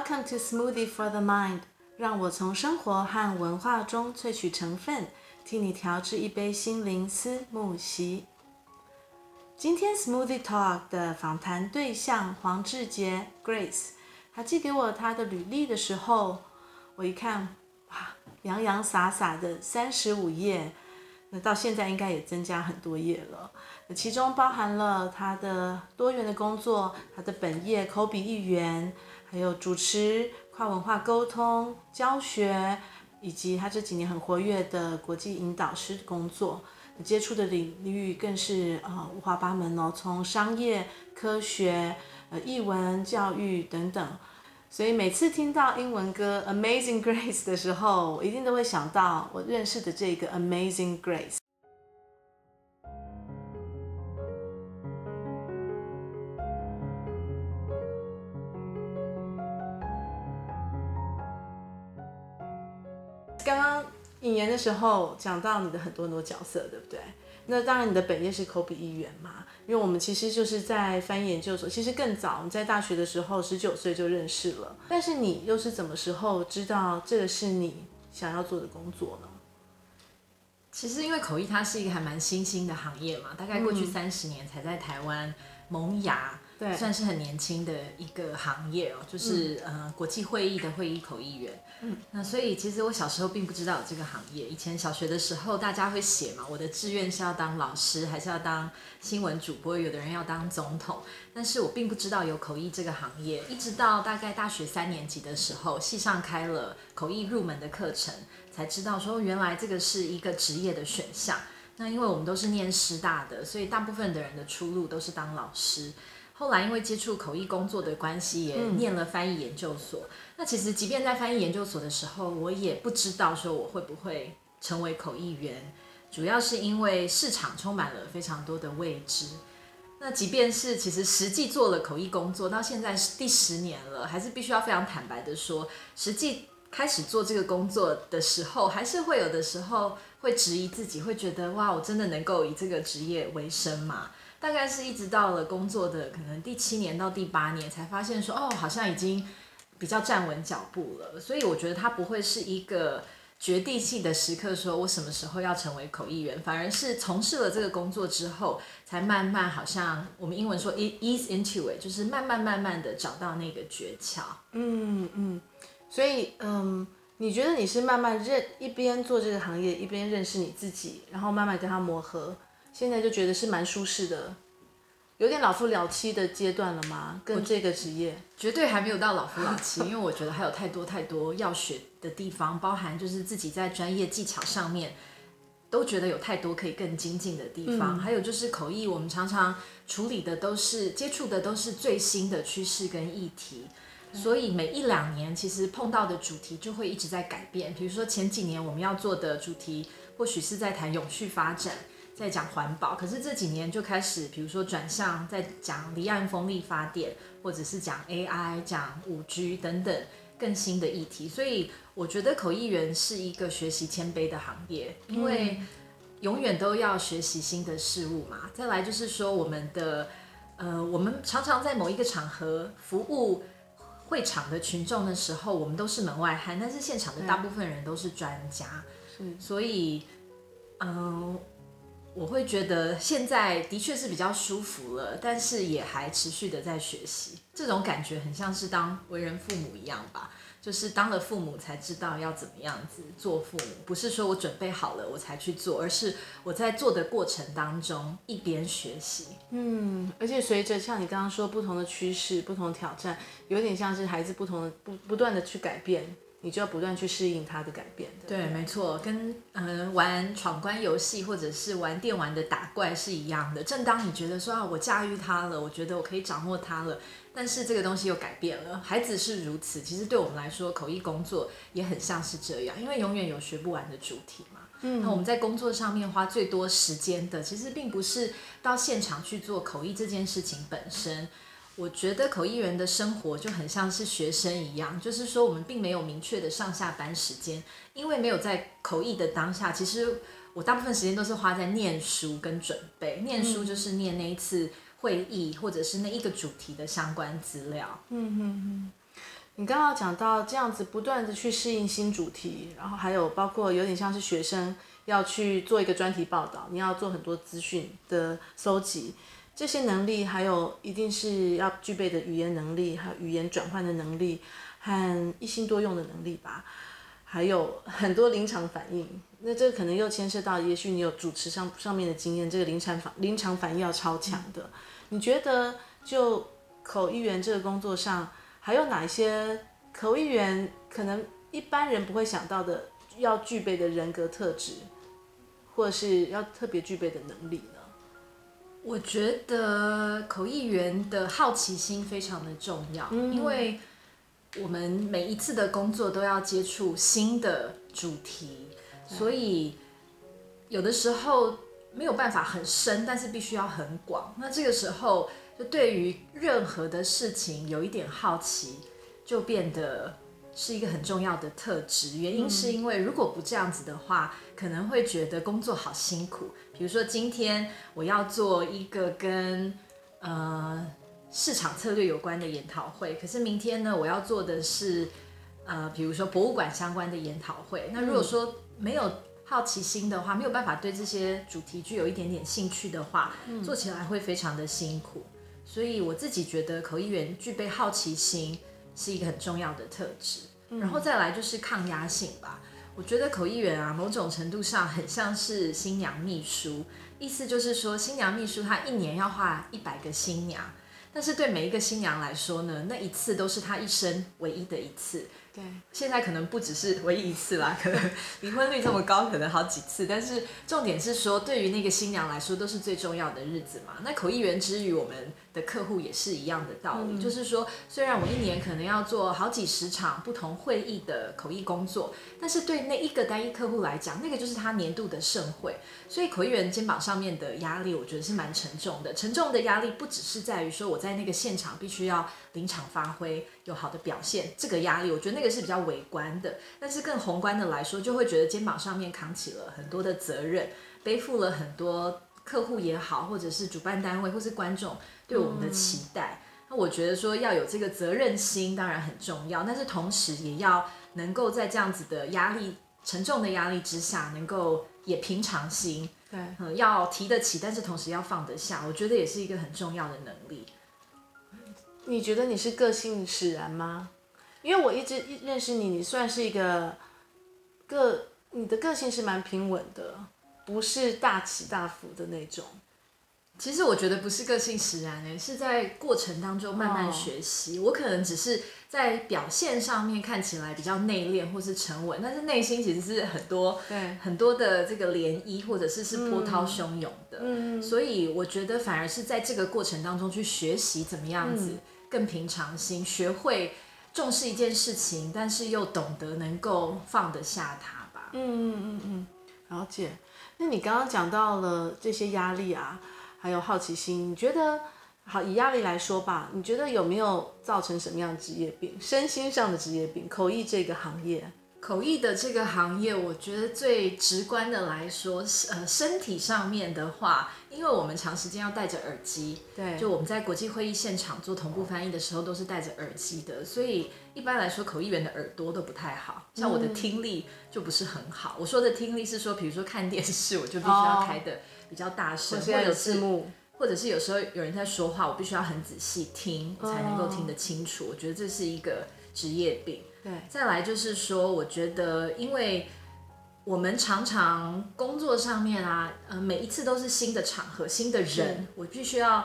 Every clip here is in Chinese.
Welcome to Smoothie for the Mind，让我从生活和文化中萃取成分，替你调制一杯心灵思慕昔。今天 Smoothie Talk 的访谈对象黄志杰 Grace，他寄给我他的履历的时候，我一看，哇，洋洋洒洒的三十五页，那到现在应该也增加很多页了。其中包含了他的多元的工作，他的本业口笔译员。还有主持、跨文化沟通、教学，以及他这几年很活跃的国际引导师的工作，接触的领域更是呃五花八门哦，从商业、科学、呃译文、教育等等。所以每次听到英文歌《Amazing Grace》的时候，我一定都会想到我认识的这个 Amazing Grace。刚刚引言的时候讲到你的很多很多角色，对不对？那当然你的本业是口笔译员嘛，因为我们其实就是在翻译研究所，其实更早，我们在大学的时候十九岁就认识了。但是你又是怎么时候知道这个是你想要做的工作呢？其实因为口译它是一个还蛮新兴的行业嘛，大概过去三十年才在台湾萌芽。对，算是很年轻的一个行业哦，就是、嗯、呃国际会议的会议口译员。嗯，那所以其实我小时候并不知道有这个行业。以前小学的时候，大家会写嘛，我的志愿是要当老师，还是要当新闻主播？有的人要当总统，但是我并不知道有口译这个行业。一直到大概大学三年级的时候，系上开了口译入门的课程，才知道说原来这个是一个职业的选项。那因为我们都是念师大的，所以大部分的人的出路都是当老师。后来因为接触口译工作的关系，也念了翻译研究所。嗯。那其实即便在翻译研究所的时候，我也不知道说我会不会成为口译员，主要是因为市场充满了非常多的未知。那即便是其实实际做了口译工作，到现在是第十年了，还是必须要非常坦白的说，实际开始做这个工作的时候，还是会有的时候会质疑自己，会觉得哇，我真的能够以这个职业为生吗？大概是一直到了工作的可能第七年到第八年，才发现说哦，好像已经比较站稳脚步了。所以我觉得它不会是一个决定性的时刻，说我什么时候要成为口译员，反而是从事了这个工作之后，才慢慢好像我们英文说 ease into it，就是慢慢慢慢的找到那个诀窍。嗯嗯，所以嗯，你觉得你是慢慢认一边做这个行业，一边认识你自己，然后慢慢跟他磨合。现在就觉得是蛮舒适的，有点老夫老妻的阶段了吗？跟这个职业绝对还没有到老夫老妻，因为我觉得还有太多太多要学的地方，包含就是自己在专业技巧上面都觉得有太多可以更精进的地方。嗯、还有就是口译，我们常常处理的都是接触的都是最新的趋势跟议题，所以每一两年其实碰到的主题就会一直在改变。比如说前几年我们要做的主题，或许是在谈永续发展。在讲环保，可是这几年就开始，比如说转向在讲离岸风力发电，或者是讲 AI、讲五 G 等等更新的议题。所以我觉得口译员是一个学习谦卑的行业，因为永远都要学习新的事物嘛。再来就是说，我们的呃，我们常常在某一个场合服务会场的群众的时候，我们都是门外汉，但是现场的大部分人都是专家，所以嗯。呃我会觉得现在的确是比较舒服了，但是也还持续的在学习。这种感觉很像是当为人父母一样吧，就是当了父母才知道要怎么样子做父母，不是说我准备好了我才去做，而是我在做的过程当中一边学习。嗯，而且随着像你刚刚说不同的趋势、不同挑战，有点像是孩子不同的不不断的去改变。你就要不断去适应它的改变。对，对，没错，跟嗯、呃、玩闯关游戏或者是玩电玩的打怪是一样的。正当你觉得说啊，我驾驭它了，我觉得我可以掌握它了，但是这个东西又改变了。孩子是如此，其实对我们来说，口译工作也很像是这样，因为永远有学不完的主题嘛。嗯，那我们在工作上面花最多时间的，其实并不是到现场去做口译这件事情本身。我觉得口译员的生活就很像是学生一样，就是说我们并没有明确的上下班时间，因为没有在口译的当下，其实我大部分时间都是花在念书跟准备。念书就是念那一次会议或者是那一个主题的相关资料。嗯嗯嗯。你刚刚讲到这样子不断的去适应新主题，然后还有包括有点像是学生要去做一个专题报道，你要做很多资讯的搜集，这些能力还有一定是要具备的语言能力，还有语言转换的能力和一心多用的能力吧，还有很多临场反应。那这个可能又牵涉到，也许你有主持上上面的经验，这个临场反临场反应要超强的。你觉得就口译员这个工作上，还有哪一些口译员可能一般人不会想到的要具备的人格特质，或是要特别具备的能力？我觉得口译员的好奇心非常的重要，嗯、因为我们每一次的工作都要接触新的主题。所以，有的时候没有办法很深，但是必须要很广。那这个时候，就对于任何的事情有一点好奇，就变得是一个很重要的特质。原因是因为，如果不这样子的话，可能会觉得工作好辛苦。比如说，今天我要做一个跟呃市场策略有关的研讨会，可是明天呢，我要做的是呃，比如说博物馆相关的研讨会。那如果说没有好奇心的话，没有办法对这些主题具有一点点兴趣的话，嗯、做起来会非常的辛苦。所以我自己觉得口译员具备好奇心是一个很重要的特质。嗯、然后再来就是抗压性吧。我觉得口译员啊，某种程度上很像是新娘秘书，意思就是说新娘秘书她一年要画一百个新娘，但是对每一个新娘来说呢，那一次都是她一生唯一的一次。对，现在可能不只是唯一一次啦，可能离婚率这么高，可能好几次。但是重点是说，对于那个新娘来说，都是最重要的日子嘛。那口译员之于我们的客户也是一样的道理，嗯、就是说，虽然我一年可能要做好几十场不同会议的口译工作，但是对那一个单一客户来讲，那个就是他年度的盛会。所以口译员肩膀上面的压力，我觉得是蛮沉重的。沉重的压力不只是在于说我在那个现场必须要临场发挥，有好的表现，这个压力我觉得那个是比较微观的。但是更宏观的来说，就会觉得肩膀上面扛起了很多的责任，背负了很多客户也好，或者是主办单位或是观众。对我们的期待，那我觉得说要有这个责任心当然很重要，但是同时也要能够在这样子的压力沉重的压力之下，能够也平常心，对，嗯，要提得起，但是同时要放得下，我觉得也是一个很重要的能力。你觉得你是个性使然吗？因为我一直认识你，你算是一个个，你的个性是蛮平稳的，不是大起大伏的那种。其实我觉得不是个性使然诶，是在过程当中慢慢学习。Oh. 我可能只是在表现上面看起来比较内敛或是沉稳，但是内心其实是很多对很多的这个涟漪，或者是是波涛汹涌的。嗯，所以我觉得反而是在这个过程当中去学习怎么样子更平常心，嗯、学会重视一件事情，但是又懂得能够放得下它吧。嗯嗯嗯嗯，了解。那你刚刚讲到了这些压力啊。还有好奇心，你觉得好，以压力来说吧，你觉得有没有造成什么样的职业病？身心上的职业病？口译这个行业，口译的这个行业，我觉得最直观的来说，呃，身体上面的话，因为我们长时间要戴着耳机，对，就我们在国际会议现场做同步翻译的时候，都是戴着耳机的，所以一般来说，口译员的耳朵都不太好，像我的听力就不是很好。嗯、我说的听力是说，比如说看电视，我就必须要开的。哦比较大声，或者是或者是有时候有人在说话，我必须要很仔细听，我才能够听得清楚。我觉得这是一个职业病。对，再来就是说，我觉得因为我们常常工作上面啊，呃，每一次都是新的场合、新的人，我必须要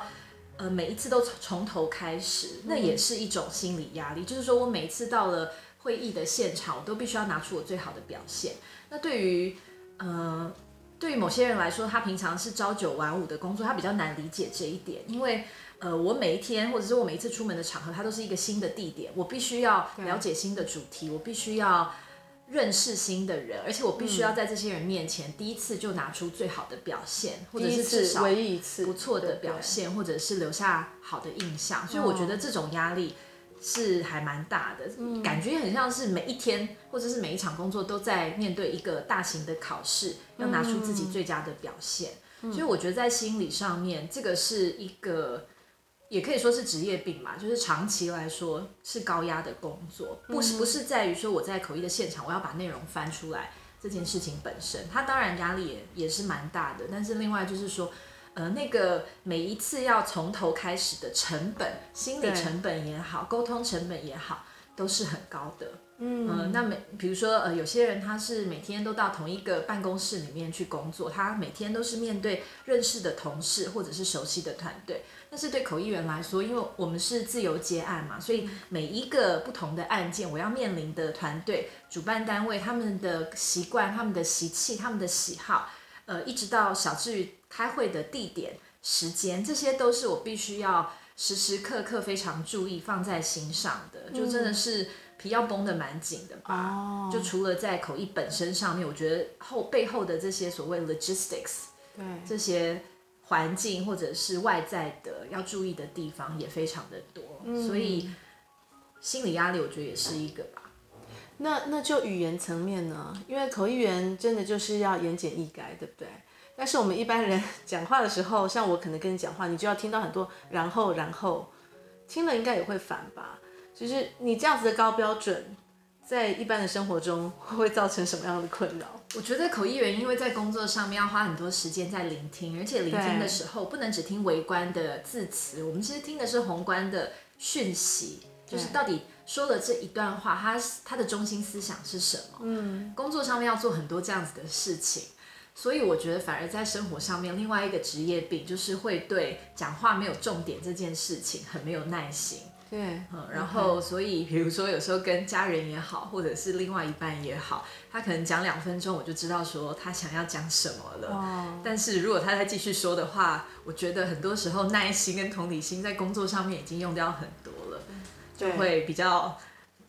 呃每一次都从从头开始，那也是一种心理压力。就是说我每一次到了会议的现场，我都必须要拿出我最好的表现。那对于呃。对于某些人来说，他平常是朝九晚五的工作，他比较难理解这一点。因为，呃，我每一天或者是我每一次出门的场合，它都是一个新的地点，我必须要了解新的主题，我必须要认识新的人，而且我必须要在这些人面前第一次就拿出最好的表现，或者是至少唯一一次不错的表现，或者是留下好的印象。所以我觉得这种压力。是还蛮大的，嗯、感觉很像是每一天或者是每一场工作都在面对一个大型的考试，要拿出自己最佳的表现。嗯、所以我觉得在心理上面，这个是一个也可以说是职业病嘛，就是长期来说是高压的工作，不是不是在于说我在口译的现场我要把内容翻出来这件事情本身，它当然压力也也是蛮大的，但是另外就是说，呃，那个每一次要从头开始的成本，心理成本也好，沟通成本也好，都是很高的。嗯、呃，那每比如说呃，有些人他是每天都到同一个办公室里面去工作，他每天都是面对认识的同事或者是熟悉的团队。但是对口译员来说，因为我们是自由接案嘛，所以每一个不同的案件，我要面临的团队、主办单位他们的习惯、他们的习气、他们的喜好，呃，一直到小至于开会的地点、时间，这些都是我必须要时时刻刻非常注意放在心上的，就真的是。皮要绷得蛮紧的吧？Oh. 就除了在口译本身上面，我觉得后背后的这些所谓 logistics，对这些环境或者是外在的要注意的地方也非常的多，嗯、所以心理压力我觉得也是一个吧。那那就语言层面呢？因为口译员真的就是要言简意赅，对不对？但是我们一般人 讲话的时候，像我可能跟你讲话，你就要听到很多然后然后，听了应该也会烦吧？就是你这样子的高标准，在一般的生活中 会造成什么样的困扰？我觉得口译员因为在工作上面要花很多时间在聆听，而且聆听的时候不能只听微观的字词，我们其实听的是宏观的讯息，就是到底说了这一段话，他他的中心思想是什么？嗯，工作上面要做很多这样子的事情，所以我觉得反而在生活上面，另外一个职业病就是会对讲话没有重点这件事情很没有耐心。对，嗯，然后所以比如说有时候跟家人也好，或者是另外一半也好，他可能讲两分钟，我就知道说他想要讲什么了。哦。但是如果他再继续说的话，我觉得很多时候耐心跟同理心在工作上面已经用掉很多了，就会比较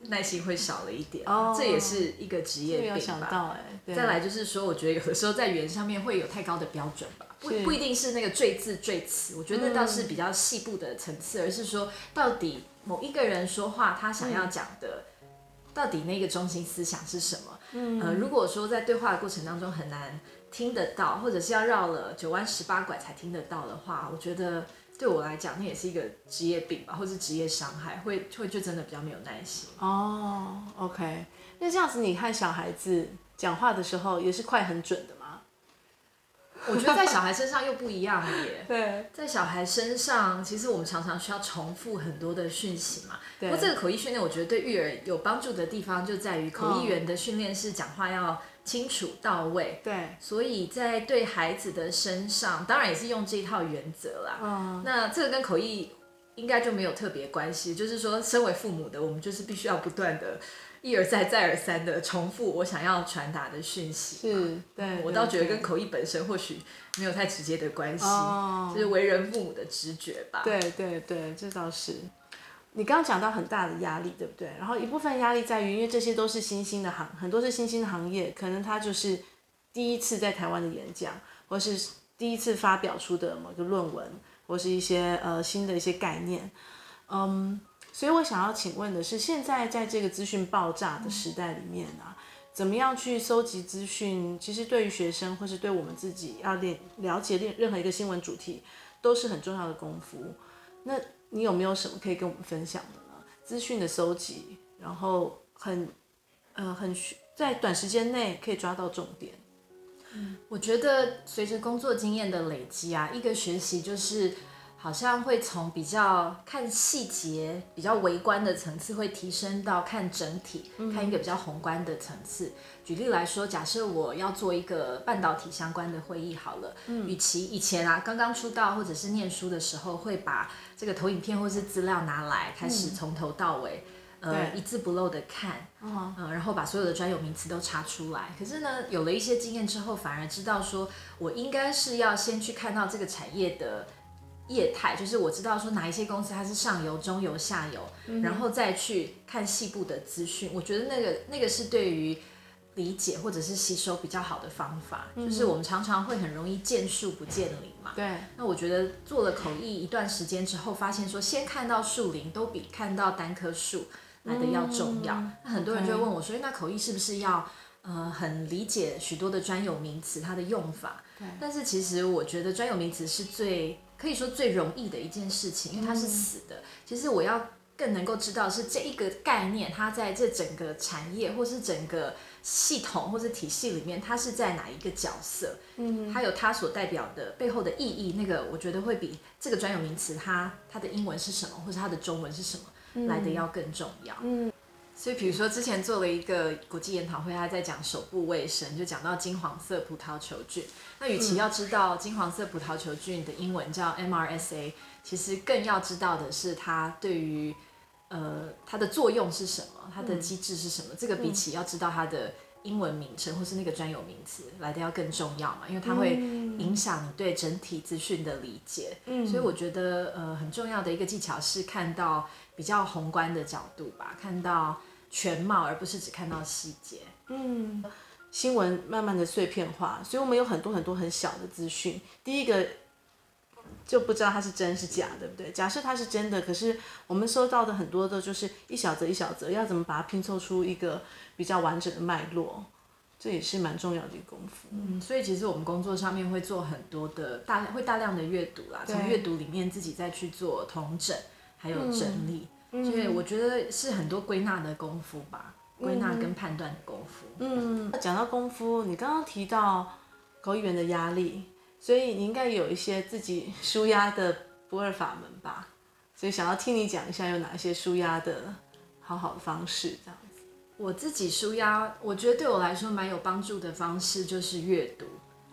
耐心会少了一点。哦。这也是一个职业病吧。没有想到哎。再来就是说，我觉得有的时候在语言上面会有太高的标准吧。不不一定是那个最字最词，我觉得那倒是比较细部的层次，嗯，而是说到底某一个人说话，他想要讲的，嗯，到底那个中心思想是什么？嗯，呃，如果说在对话的过程当中很难听得到，或者是要绕了九弯十八拐才听得到的话，我觉得对我来讲，那也是一个职业病吧，或是职业伤害，会会就真的比较没有耐心。哦，OK，那这样子你看小孩子讲话的时候也是快很准的。我觉得在小孩身上又不一样了耶。对，在小孩身上，其实我们常常需要重复很多的讯息嘛。对。不过这个口译训练，我觉得对育儿有帮助的地方就在于口译员的训练是讲话要清楚到位。对。所以在对孩子的身上，当然也是用这一套原则啦。嗯。那这个跟口译应该就没有特别关系，就是说，身为父母的我们就是必须要不断的。一而再、再而三的重复我想要传达的讯息，是，对，我倒觉得跟口译本身或许没有太直接的关系，哦，就是为人父母的直觉吧。对对对，这倒是。你刚刚讲到很大的压力，对不对？然后一部分压力在于，因为这些都是新兴的行，很多是新兴的行业，可能他就是第一次在台湾的演讲，或是第一次发表出的某个论文，或是一些呃新的一些概念，嗯。所以我想要请问的是，现在在这个资讯爆炸的时代里面啊，怎么样去搜集资讯？其实对于学生或是对我们自己要了了解任何一个新闻主题，都是很重要的功夫。那你有没有什么可以跟我们分享的呢？资讯的搜集，然后很呃很在短时间内可以抓到重点。嗯，我觉得随着工作经验的累积啊，一个学习就是。好像会从比较看细节、比较微观的层次，会提升到看整体、看一个比较宏观的层次。举例来说，假设我要做一个半导体相关的会议，好了，嗯，与其以前啊刚刚出道或者是念书的时候，会把这个投影片或是资料拿来开始从头到尾，呃，一字不漏的看，嗯，然后把所有的专有名词都查出来。可是呢，有了一些经验之后，反而知道说我应该是要先去看到这个产业的。业态就是我知道说哪一些公司它是上游、中游、下游，嗯、然后再去看细部的资讯。我觉得那个那个是对于理解或者是吸收比较好的方法。嗯、就是我们常常会很容易见树不见林嘛。对。那我觉得做了口译一段时间之后，发现说先看到树林都比看到单棵树来的要重要。嗯、那很多人就会问我说：“ okay. 那口译是不是要呃很理解许多的专有名词它的用法？”对。但是其实我觉得专有名词是最可以说最容易的一件事情，因为它是死的。其实我要更能够知道是这一个概念，它在这整个产业或是整个系统或是体系里面，它是在哪一个角色？嗯，还有它所代表的背后的意义，那个我觉得会比这个专有名词它它的英文是什么，或者它的中文是什么来的要更重要。嗯。所以，比如说之前做了一个国际研讨会，他在讲手部卫生，就讲到金黄色葡萄球菌。那与其要知道金黄色葡萄球菌的英文叫 MRSA，其实更要知道的是它对于呃它的作用是什么，它的机制是什么。这个比起要知道它的英文名称或是那个专有名词来的要更重要嘛，因为它会影响你对整体资讯的理解。嗯，所以我觉得呃很重要的一个技巧是看到比较宏观的角度吧，看到。全貌，而不是只看到细节。嗯，新闻慢慢的碎片化，所以我们有很多很多很小的资讯。第一个就不知道它是真是假，对不对？假设它是真的，可是我们收到的很多的就是一小则一小则，要怎么把它拼凑出一个比较完整的脉络，这也是蛮重要的一个功夫。嗯，所以其实我们工作上面会做很多的大，会大量的阅读啦，从阅读里面自己再去做统整，还有整理。嗯所以我觉得是很多归纳的功夫吧，归纳跟判断的功夫。嗯，讲到功夫，你刚刚提到口译员的压力，所以你应该有一些自己舒压的不二法门吧？所以想要听你讲一下有哪一些舒压的好好的方式，这样子。我自己舒压，我觉得对我来说蛮有帮助的方式就是阅读。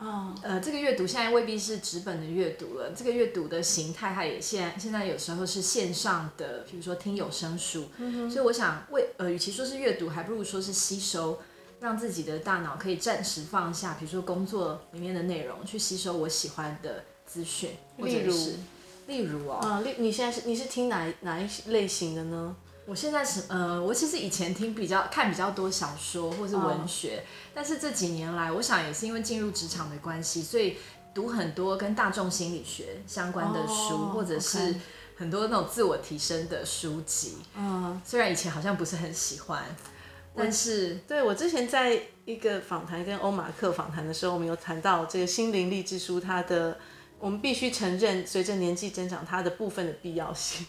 哦，呃，这个阅读现在未必是纸本的阅读了，这个阅读的形态它也现现在有时候是线上的，比如说听有声书。嗯，所以我想为呃，与其说是阅读，还不如说是吸收，让自己的大脑可以暂时放下，比如说工作里面的内容，去吸收我喜欢的资讯，例如，例如哦，啊，例你现在是你是听哪哪一类型的呢？我现在是呃，我其实以前听比较看比较多小说或是文学，哦，但是这几年来，我想也是因为进入职场的关系，所以读很多跟大众心理学相关的书，哦，或者是很多那种自我提升的书籍。嗯，虽然以前好像不是很喜欢，但是对我之前在一个访谈跟欧马克访谈的时候，我们有谈到这个心灵励志书，它的我们必须承认，随着年纪增长，它的部分的必要性。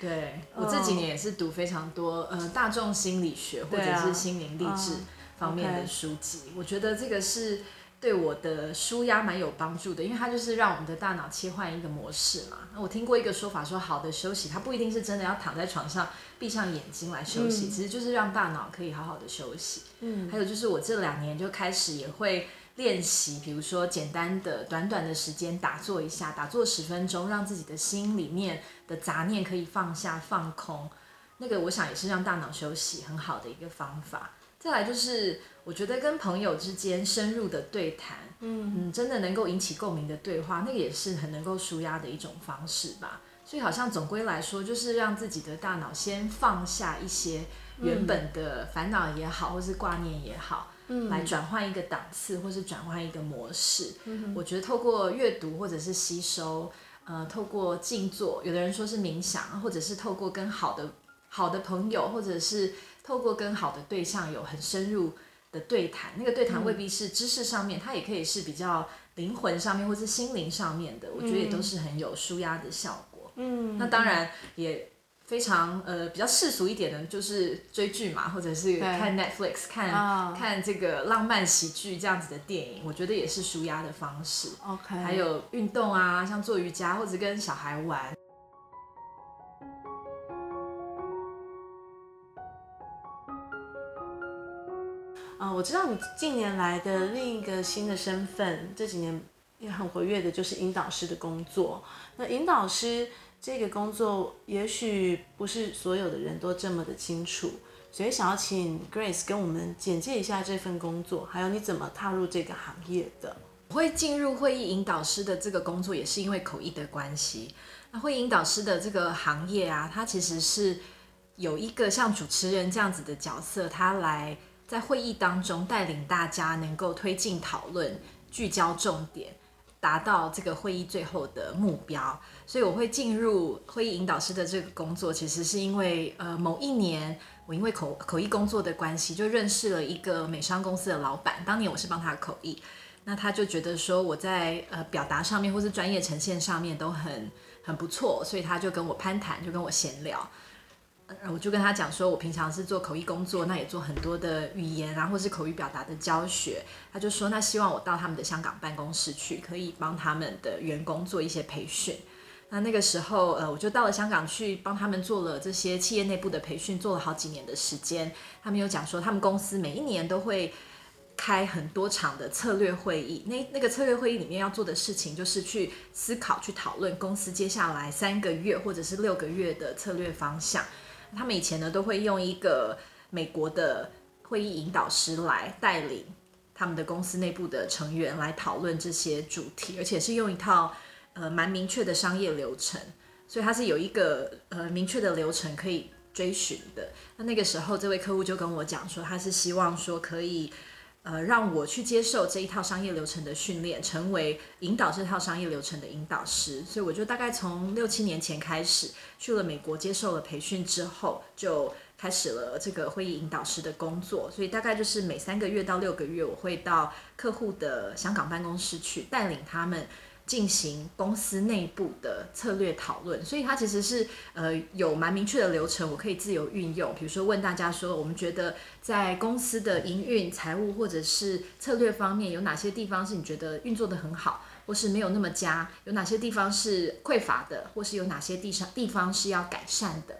对，我这几年也是读非常多呃大众心理学或者是心灵励志方面的书籍，啊 okay. 我觉得这个是对我的舒压蛮有帮助的，因为它就是让我们的大脑切换一个模式嘛。那我听过一个说法说，好的休息它不一定是真的要躺在床上闭上眼睛来休息，嗯，其实就是让大脑可以好好的休息。嗯，还有就是我这两年就开始也会。练习，比如说简单的、短短的时间打坐一下，打坐十分钟，让自己的心里面的杂念可以放下、放空。那个，我想也是让大脑休息很好的一个方法。再来就是，我觉得跟朋友之间深入的对谈，嗯嗯，真的能够引起共鸣的对话，那个也是很能够舒压的一种方式吧。所以，好像总归来说，就是让自己的大脑先放下一些原本的烦恼也好，或是挂念也好。嗯，来转换一个档次，或是转换一个模式。嗯，我觉得透过阅读或者是吸收，呃，透过静坐，有的人说是冥想，或者是透过跟好的好的朋友，或者是透过跟好的对象有很深入的对谈。那个对谈未必是知识上面，嗯，它也可以是比较灵魂上面，或是心灵上面的。我觉得也都是很有舒压的效果。嗯，那当然也。非常呃比较世俗一点的，就是追剧嘛，或者是看 Netflix，看、oh. 看这个浪漫喜剧这样子的电影，我觉得也是舒压的方式。OK，还有运动啊，像做瑜伽或者跟小孩玩。啊、uh,，我知道你近年来的另一个新的身份，这几年也很活跃的，就是引导师的工作。那引导师。这个工作也许不是所有的人都这么的清楚，所以想要请 Grace 跟我们简介一下这份工作，还有你怎么踏入这个行业的。我会进入会议引导师的这个工作，也是因为口译的关系。那会议引导师的这个行业啊，它其实是有一个像主持人这样子的角色，他来在会议当中带领大家能够推进讨论，聚焦重点。达到这个会议最后的目标，所以我会进入会议引导师的这个工作，其实是因为呃某一年我因为口口译工作的关系，就认识了一个美商公司的老板。当年我是帮他口译，那他就觉得说我在呃表达上面或是专业呈现上面都很很不错，所以他就跟我攀谈，就跟我闲聊。我就跟他讲说，我平常是做口译工作，那也做很多的语言啊，或是口语表达的教学。他就说，那希望我到他们的香港办公室去，可以帮他们的员工做一些培训。那那个时候，呃，我就到了香港去帮他们做了这些企业内部的培训，做了好几年的时间。他们有讲说，他们公司每一年都会开很多场的策略会议。那那个策略会议里面要做的事情，就是去思考、去讨论公司接下来三个月或者是六个月的策略方向。他们以前呢，都会用一个美国的会议引导师来带领他们的公司内部的成员来讨论这些主题，而且是用一套呃蛮明确的商业流程，所以它是有一个呃明确的流程可以追寻的。那那个时候，这位客户就跟我讲说，他是希望说可以。呃，让我去接受这一套商业流程的训练，成为引导这套商业流程的引导师。所以我就大概从六七年前开始去了美国，接受了培训之后，就开始了这个会议引导师的工作。所以大概就是每三个月到六个月，我会到客户的香港办公室去带领他们。进行公司内部的策略讨论，所以它其实是呃有蛮明确的流程，我可以自由运用。比如说问大家说，我们觉得在公司的营运、财务或者是策略方面，有哪些地方是你觉得运作的很好，或是没有那么佳？有哪些地方是匮乏的，或是有哪些地上地方是要改善的？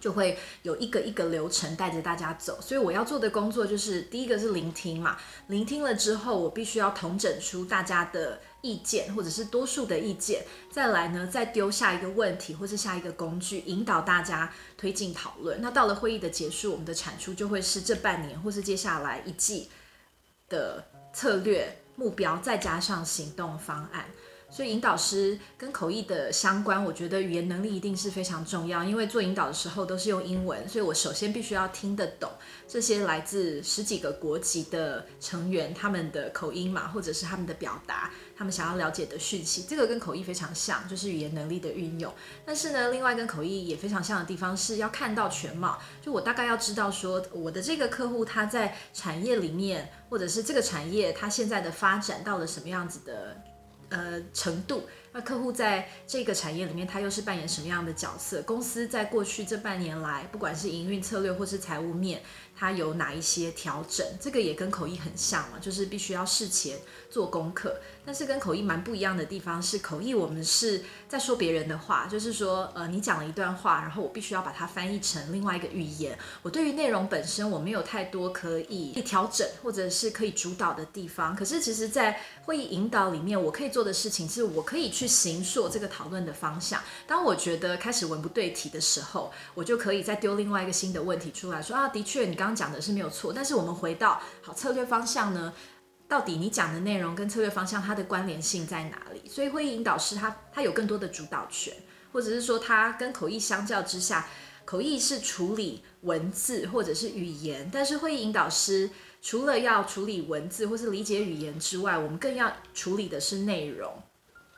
就会有一个一个流程带着大家走。所以我要做的工作就是第一个是聆听嘛，聆听了之后，我必须要统整出大家的。意见或者是多数的意见，再来呢，再丢下一个问题或是下一个工具，引导大家推进讨论。那到了会议的结束，我们的产出就会是这半年或是接下来一季的策略目标，再加上行动方案。所以引导师跟口译的相关，我觉得语言能力一定是非常重要。因为做引导的时候都是用英文，所以我首先必须要听得懂这些来自十几个国籍的成员他们的口音嘛，或者是他们的表达，他们想要了解的讯息。这个跟口译非常像，就是语言能力的运用。但是呢，另外跟口译也非常像的地方是要看到全貌，就我大概要知道说，我的这个客户他在产业里面，或者是这个产业他现在的发展到了什么样子的。呃，程度，那客户在这个产业里面，他又是扮演什么样的角色？公司在过去这半年来，不管是营运策略或是财务面，它有哪一些调整？这个也跟口译很像嘛，就是必须要事前做功课。但是跟口译蛮不一样的地方是，口译我们是在说别人的话，就是说，呃，你讲了一段话，然后我必须要把它翻译成另外一个语言。我对于内容本身我没有太多可以调整或者是可以主导的地方。可是其实，在会议引导里面，我可以做的事情是我可以去形塑这个讨论的方向。当我觉得开始文不对题的时候，我就可以再丢另外一个新的问题出来说啊，的确你刚。讲的是没有错，但是我们回到好策略方向呢？到底你讲的内容跟策略方向它的关联性在哪里？所以会议引导师他他有更多的主导权，或者是说他跟口译相较之下，口译是处理文字或者是语言，但是会议引导师除了要处理文字或是理解语言之外，我们更要处理的是内容。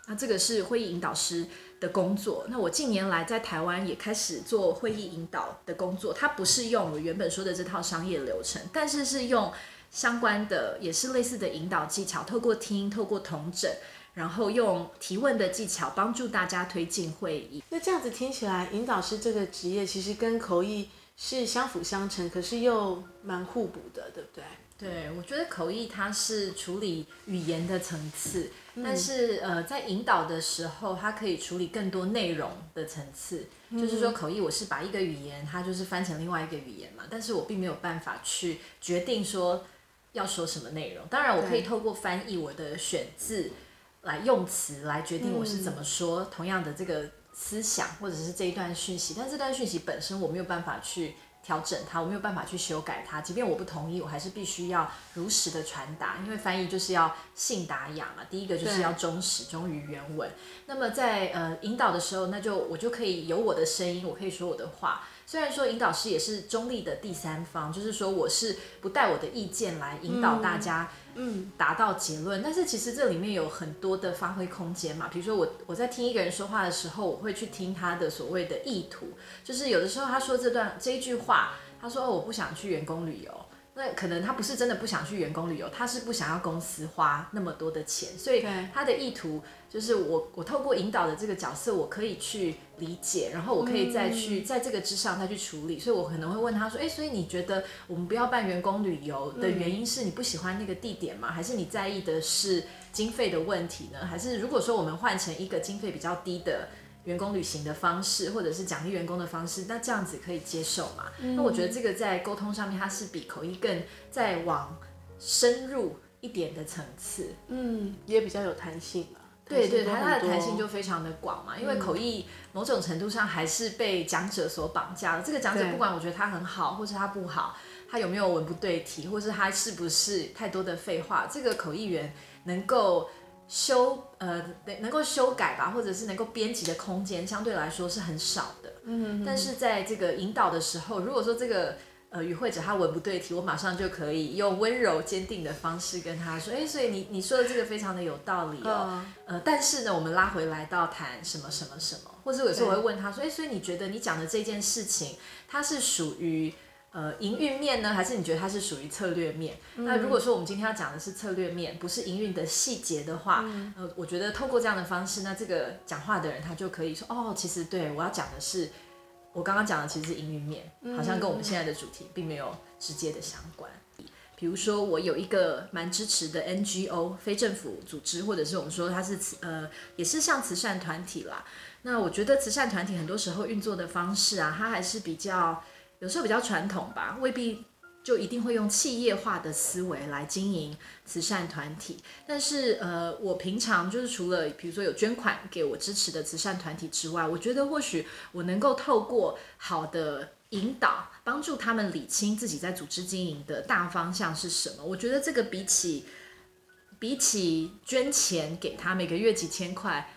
那这个是会议引导师的工作。那我近年来在台湾也开始做会议引导的工作，它不是用我原本说的这套商业流程，但是是用相关的，也是类似的引导技巧，透过听，透过同整，然后用提问的技巧帮助大家推进会议。那这样子听起来，引导师这个职业其实跟口译是相辅相成，可是又蛮互补的，对不对？对，我觉得口译它是处理语言的层次，嗯、但是呃，在引导的时候，它可以处理更多内容的层次。嗯、就是说，口译我是把一个语言，它就是翻成另外一个语言嘛，但是我并没有办法去决定说要说什么内容。当然，我可以透过翻译我的选字来用词来决定我是怎么说同样的这个思想或者是这一段讯息，但这段讯息本身我没有办法去。调整它，我没有办法去修改它。即便我不同意，我还是必须要如实的传达，因为翻译就是要信达雅嘛。第一个就是要忠实，忠于原文。那么在呃引导的时候，那就我就可以有我的声音，我可以说我的话。虽然说引导师也是中立的第三方，就是说我是不带我的意见来引导大家，嗯，达到结论。但是其实这里面有很多的发挥空间嘛。比如说我我在听一个人说话的时候，我会去听他的所谓的意图，就是有的时候他说这段这一句话，他说我不想去员工旅游。那可能他不是真的不想去员工旅游，他是不想要公司花那么多的钱，所以他的意图就是我我透过引导的这个角色，我可以去理解，然后我可以再去在这个之上再去处理，所以我可能会问他说，哎，所以你觉得我们不要办员工旅游的原因是你不喜欢那个地点吗？还是你在意的是经费的问题呢？还是如果说我们换成一个经费比较低的？员工旅行的方式，或者是奖励员工的方式，那这样子可以接受嘛？嗯、那我觉得这个在沟通上面，它是比口译更再往深入一点的层次，嗯，也比较有弹性嘛。对对，它它的弹性就非常的广嘛，因为口译某种程度上还是被讲者所绑架了。嗯、这个讲者不管我觉得他很好，或是他不好，他有没有文不对题，或是他是不是太多的废话，这个口译员能够。修呃，能够修改吧，或者是能够编辑的空间相对来说是很少的。嗯哼，但是在这个引导的时候，如果说这个呃与会者他文不对题，我马上就可以用温柔坚定的方式跟他说，哎，所以你你说的这个非常的有道理哦。呃，但是呢，我们拉回来到谈什么什么什么，或者有时候我会问他说，哎，所以你觉得你讲的这件事情，它是属于。呃，营运面呢，还是你觉得它是属于策略面？嗯、那如果说我们今天要讲的是策略面，不是营运的细节的话，嗯、呃，我觉得透过这样的方式，那这个讲话的人他就可以说，哦，其实对我要讲的是，我刚刚讲的其实是营运面，好像跟我们现在的主题并没有直接的相关。嗯、比如说，我有一个蛮支持的 NGO 非政府组织，或者是我们说它是慈呃，也是像慈善团体啦。那我觉得慈善团体很多时候运作的方式啊，它还是比较。有时候比较传统吧，未必就一定会用企业化的思维来经营慈善团体。但是，呃，我平常就是除了比如说有捐款给我支持的慈善团体之外，我觉得或许我能够透过好的引导，帮助他们理清自己在组织经营的大方向是什么。我觉得这个比起比起捐钱给他每个月几千块，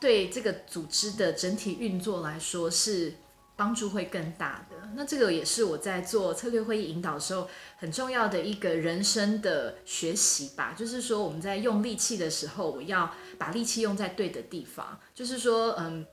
对这个组织的整体运作来说是。帮助会更大的。那这个也是我在做策略会议引导的时候很重要的一个人生的学习吧。就是说我们在用力气的时候，我要把力气用在对的地方。就是说，嗯，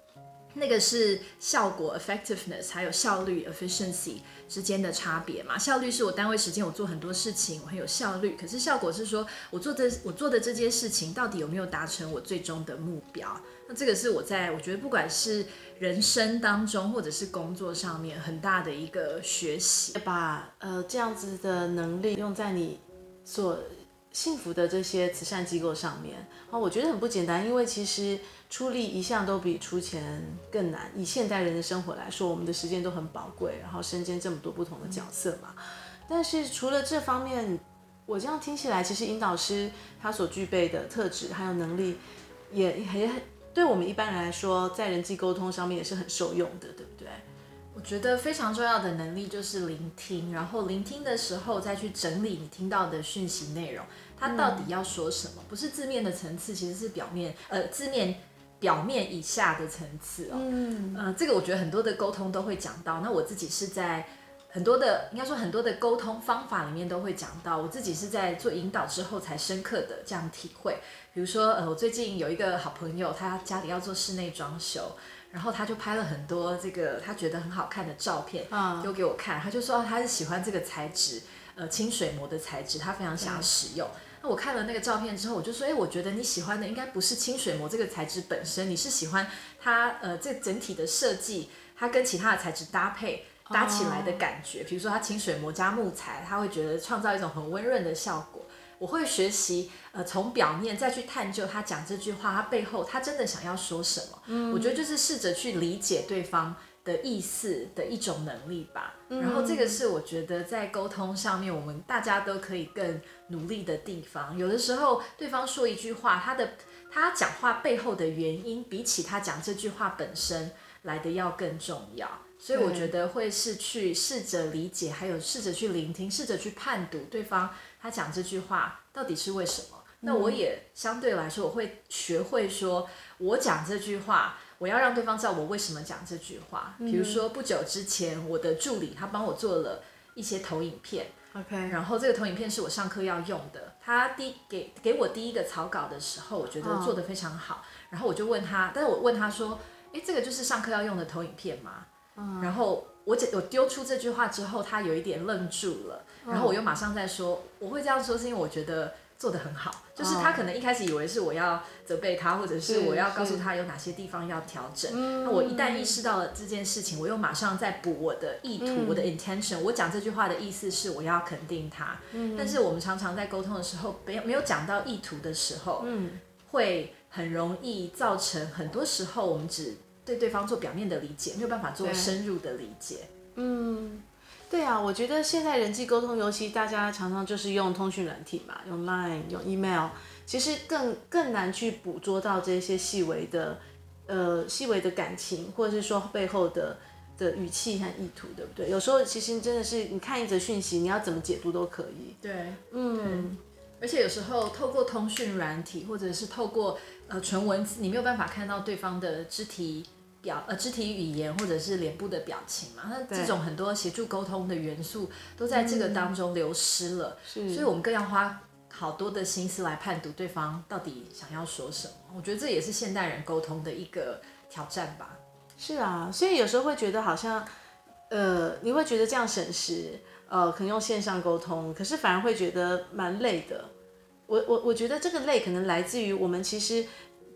那个是效果 （effectiveness） 还有效率 （efficiency） 之间的差别嘛。效率是我单位时间，我做很多事情，我很有效率。可是效果是说我做的我做的这件事情到底有没有达成我最终的目标？那这个是我在我觉得不管是人生当中或者是工作上面很大的一个学习，把呃这样子的能力用在你所幸福的这些慈善机构上面，啊，我觉得很不简单，因为其实出力一向都比出钱更难。以现代人的生活来说，我们的时间都很宝贵，然后身兼这么多不同的角色嘛。但是除了这方面，我这样听起来，其实引导师他所具备的特质还有能力也，也很。对我们一般人来说，在人际沟通上面也是很受用的，对不对？我觉得非常重要的能力就是聆听，然后聆听的时候再去整理你听到的讯息内容，它到底要说什么？不是字面的层次，其实是表面，呃，字面表面以下的层次哦。嗯，呃，这个我觉得很多的沟通都会讲到。那我自己是在。很多的，应该说很多的沟通方法里面都会讲到，我自己是在做引导之后才深刻的这样体会。比如说，呃，我最近有一个好朋友，他家里要做室内装修，然后他就拍了很多这个他觉得很好看的照片，丢给我看。他就说他是喜欢这个材质，呃，清水膜的材质，他非常想要使用。那我看了那个照片之后，我就说，哎，我觉得你喜欢的应该不是清水膜这个材质本身，你是喜欢它，呃，这整体的设计，它跟其他的材质搭配。搭起来的感觉，比如说它清水膜加木材，他会觉得创造一种很温润的效果。我会学习，呃，从表面再去探究他讲这句话，他背后他真的想要说什么。嗯，我觉得就是试着去理解对方的意思的一种能力吧。嗯，然后这个是我觉得在沟通上面，我们大家都可以更努力的地方。有的时候，对方说一句话，他的他讲话背后的原因，比起他讲这句话本身来的要更重要。所以我觉得会是去试着理解，还有试着去聆听，试着去判读对方他讲这句话到底是为什么。那我也相对来说，我会学会说，我讲这句话，我要让对方知道我为什么讲这句话。比如说不久之前，我的助理他帮我做了一些投影片，OK，然后这个投影片是我上课要用的。他第给给我第一个草稿的时候，我觉得做的非常好，然后我就问他，但是我问他说，诶，这个就是上课要用的投影片吗？然后我我丢出这句话之后，他有一点愣住了，然后我又马上再说，我会这样说是因为我觉得。做得很好，就是他可能一开始以为是我要责备他，或者是我要告诉他有哪些地方要调整。那我一旦意识到了这件事情，我又马上再补我的意图，嗯、我的 intention。我讲这句话的意思是我要肯定他，嗯、但是我们常常在沟通的时候，没有没有讲到意图的时候，嗯、会很容易造成很多时候我们只对对方做表面的理解，没有办法做深入的理解。嗯。对啊，我觉得现在人际沟通，尤其大家常常就是用通讯软体嘛，用 Line、用 Email，其实更更难去捕捉到这些细微的，呃，细微的感情，或者是说背后的的语气和意图，对不对？有时候其实真的是你看一则讯息，你要怎么解读都可以。对，嗯，而且有时候透过通讯软体，或者是透过呃纯文字，你没有办法看到对方的肢体。表呃肢体语言或者是脸部的表情嘛，那这种很多协助沟通的元素都在这个当中流失了，嗯、所以我们更要花好多的心思来判读对方到底想要说什么。我觉得这也是现代人沟通的一个挑战吧。是啊，所以有时候会觉得好像，呃，你会觉得这样省时，呃，可能用线上沟通，可是反而会觉得蛮累的。我我我觉得这个累可能来自于我们其实。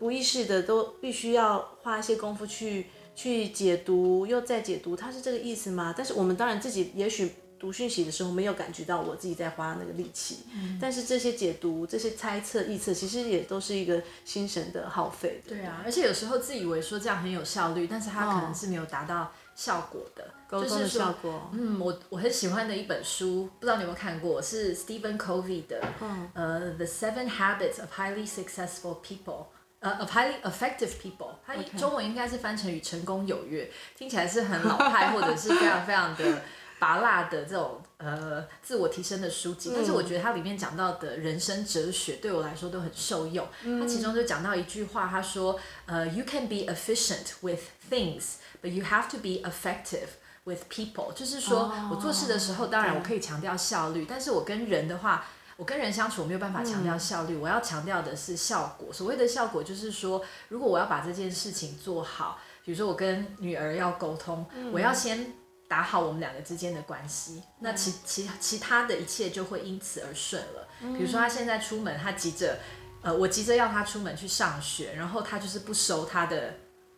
无意识的都必须要花一些功夫去去解读，又再解读，它是这个意思吗？但是我们当然自己也许读讯息的时候没有感觉到我自己在花那个力气，嗯、但是这些解读、这些猜测、臆测，其实也都是一个心神的耗费。对啊，而且有时候自以为说这样很有效率，但是它可能是没有达到效果的。沟通的效果。嗯，我我很喜欢的一本书，不知道你有没有看过，是 Stephen Covey 的，嗯、呃，The Seven Habits of Highly Successful People。呃、highly effective people，它中文应该是翻成与成功有约.听起来是很老派或者是非常非常的拔辣的这种呃自我提升的书籍，嗯、但是我觉得它里面讲到的人生哲学对我来说都很受用。它、嗯、其中就讲到一句话，他说，呃、uh,，You can be efficient with things，but you have to be effective with people，就是说、oh, 我做事的时候，当然我可以强调效率，但是我跟人的话。我跟人相处，我没有办法强调效率，嗯、我要强调的是效果。所谓的效果，就是说，如果我要把这件事情做好，比如说我跟女儿要沟通，嗯、我要先打好我们两个之间的关系，嗯、那其其其他的一切就会因此而顺了。嗯、比如说他现在出门，他急着，呃，我急着要他出门去上学，然后他就是不收他的。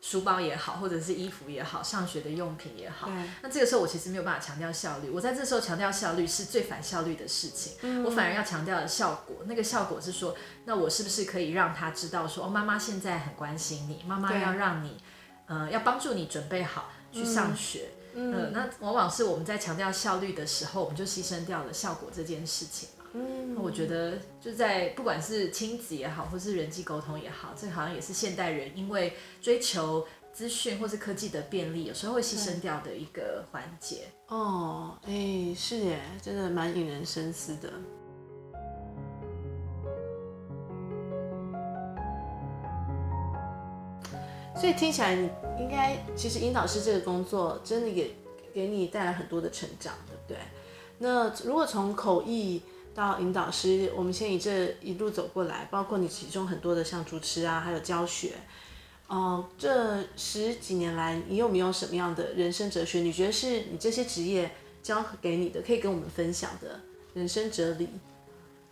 书包也好，或者是衣服也好，上学的用品也好，那这个时候我其实没有办法强调效率。我在这时候强调效率是最反效率的事情。嗯、我反而要强调的效果，那个效果是说，那我是不是可以让他知道说，哦，妈妈现在很关心你，妈妈要让你，呃，要帮助你准备好去上学。嗯，呃、那往往是我们在强调效率的时候，我们就牺牲掉了效果这件事情。嗯，我觉得就在不管是亲子也好，或是人际沟通也好，这好像也是现代人因为追求资讯或是科技的便利，有时候会牺牲掉的一个环节。哦，哎、欸，是耶，真的蛮引人深思的。所以听起来，你应该其实引导师这个工作真的也给你带来很多的成长，对不对？那如果从口译到引导师，我们先以这一路走过来，包括你其中很多的像主持啊，还有教学，哦、呃，这十几年来，你有没有什么样的人生哲学？你觉得是你这些职业教给你的，可以跟我们分享的人生哲理？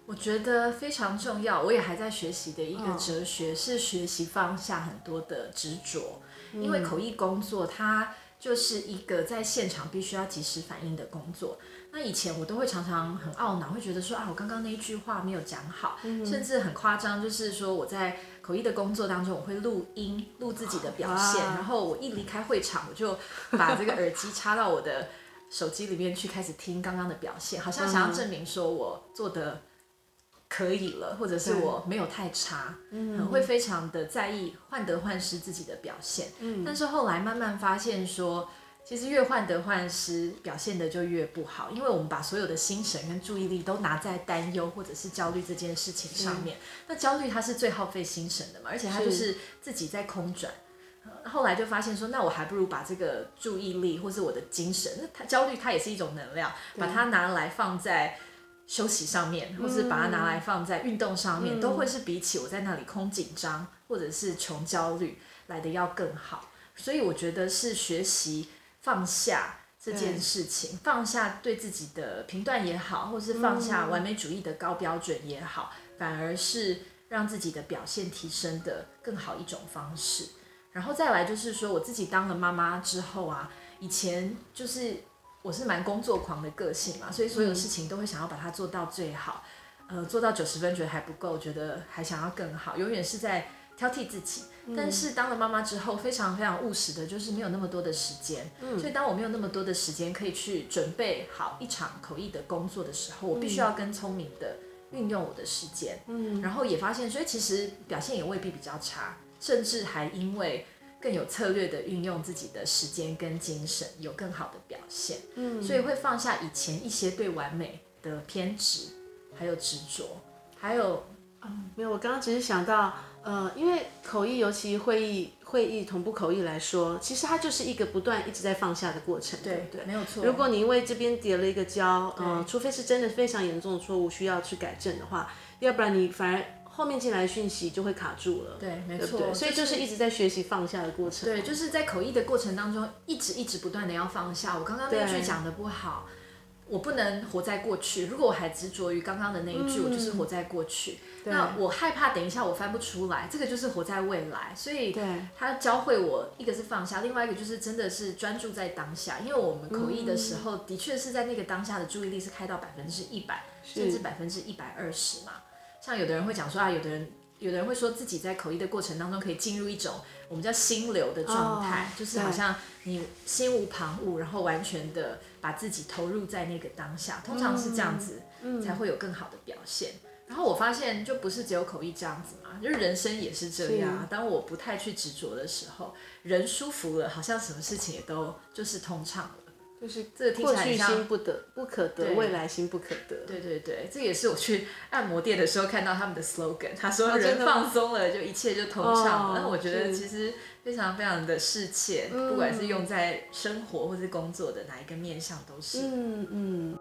我觉得非常重要，我也还在学习的一个哲学、哦、是学习放下很多的执着，嗯、因为口译工作它就是一个在现场必须要及时反应的工作。那以前我都会常常很懊恼，会觉得说啊，我刚刚那一句话没有讲好，嗯、甚至很夸张，就是说我在口译的工作当中，我会录音录自己的表现，啊、然后我一离开会场，我就把这个耳机插到我的手机里面去，开始听刚刚的表现，好像想要证明说我做的可以了，或者是我没有太差，嗯，很会非常的在意患得患失自己的表现，嗯，但是后来慢慢发现说。其实越患得患失，表现的就越不好，因为我们把所有的心神跟注意力都拿在担忧或者是焦虑这件事情上面。嗯、那焦虑它是最耗费心神的嘛，而且它就是自己在空转。后来就发现说，那我还不如把这个注意力或是我的精神，那它焦虑它也是一种能量，把它拿来放在休息上面，或是把它拿来放在运动上面，嗯、都会是比起我在那里空紧张或者是穷焦虑来的要更好。所以我觉得是学习。放下这件事情，放下对自己的评断也好，或是放下完美主义的高标准也好，嗯、反而是让自己的表现提升的更好一种方式。然后再来就是说，我自己当了妈妈之后啊，以前就是我是蛮工作狂的个性嘛，所以所有事情都会想要把它做到最好，呃，做到九十分觉得还不够，觉得还想要更好，永远是在挑剔自己。但是当了妈妈之后，非常非常务实的，就是没有那么多的时间。嗯，所以当我没有那么多的时间可以去准备好一场口译的工作的时候，我必须要更聪明的运用我的时间。嗯，然后也发现，所以其实表现也未必比较差，甚至还因为更有策略的运用自己的时间跟精神，有更好的表现。嗯，所以会放下以前一些对完美的偏执，还有执着，还有。嗯，没有，我刚刚只是想到，呃，因为口译，尤其会议、会议同步口译来说，其实它就是一个不断一直在放下的过程，对对，没有错。如果你因为这边叠了一个胶，呃，除非是真的非常严重的错误需要去改正的话，要不然你反而后面进来的讯息就会卡住了，对，没错。对对，所以就是一直在学习放下的过程，对，就是在口译的过程当中，一直一直不断的要放下。我刚刚那句讲的不好。我不能活在过去。如果我还执着于刚刚的那一句，嗯、我就是活在过去。那我害怕等一下我翻不出来，这个就是活在未来。所以，他教会我一个是放下，另外一个就是真的是专注在当下。因为我们口译的时候，嗯、的确是在那个当下的注意力是开到百分之一百，甚至百分之一百二十嘛。像有的人会讲说啊，有的人。有的人会说自己在口译的过程当中可以进入一种我们叫心流的状态，哦、就是好像你心无旁骛，然后完全的把自己投入在那个当下，通常是这样子才会有更好的表现。然后我发现就不是只有口译这样子嘛，就是人生也是这样。是当我不太去执着的时候，人舒服了，好像什么事情也都就是通畅了。就是这个听起来过去心不得不可得，未来心不可得。对对对，这也是我去按摩店的时候看到他们的 slogan。他说人放松了，就一切就通畅了。那、哦、我觉得其实非常非常的适切，不管是用在生活或是工作的哪一个面向都是。嗯嗯。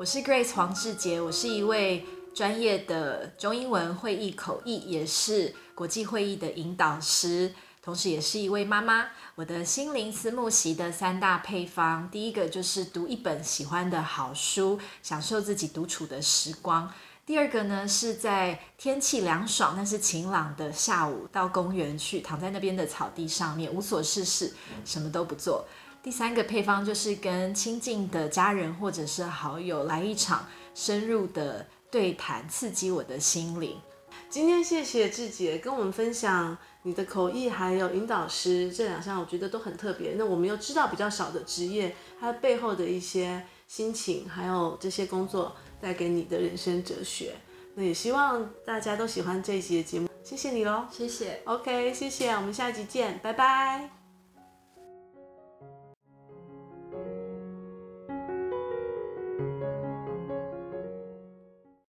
我是 Grace 黄志杰，我是一位专业的中英文会议口译，也是。国际会议的引导师，同时也是一位妈妈。我的心灵思慕习的三大配方，第一个就是读一本喜欢的好书，享受自己独处的时光；第二个呢，是在天气凉爽但是晴朗的下午，到公园去，躺在那边的草地上面，无所事事，什么都不做；第三个配方就是跟亲近的家人或者是好友来一场深入的对谈，刺激我的心灵。今天谢谢志杰跟我们分享你的口译还有引导师这两项，我觉得都很特别。那我们又知道比较少的职业，它背后的一些心情，还有这些工作带给你的人生哲学。那也希望大家都喜欢这一集的节目，谢谢你喽，谢谢。OK，谢谢，我们下集见，拜拜。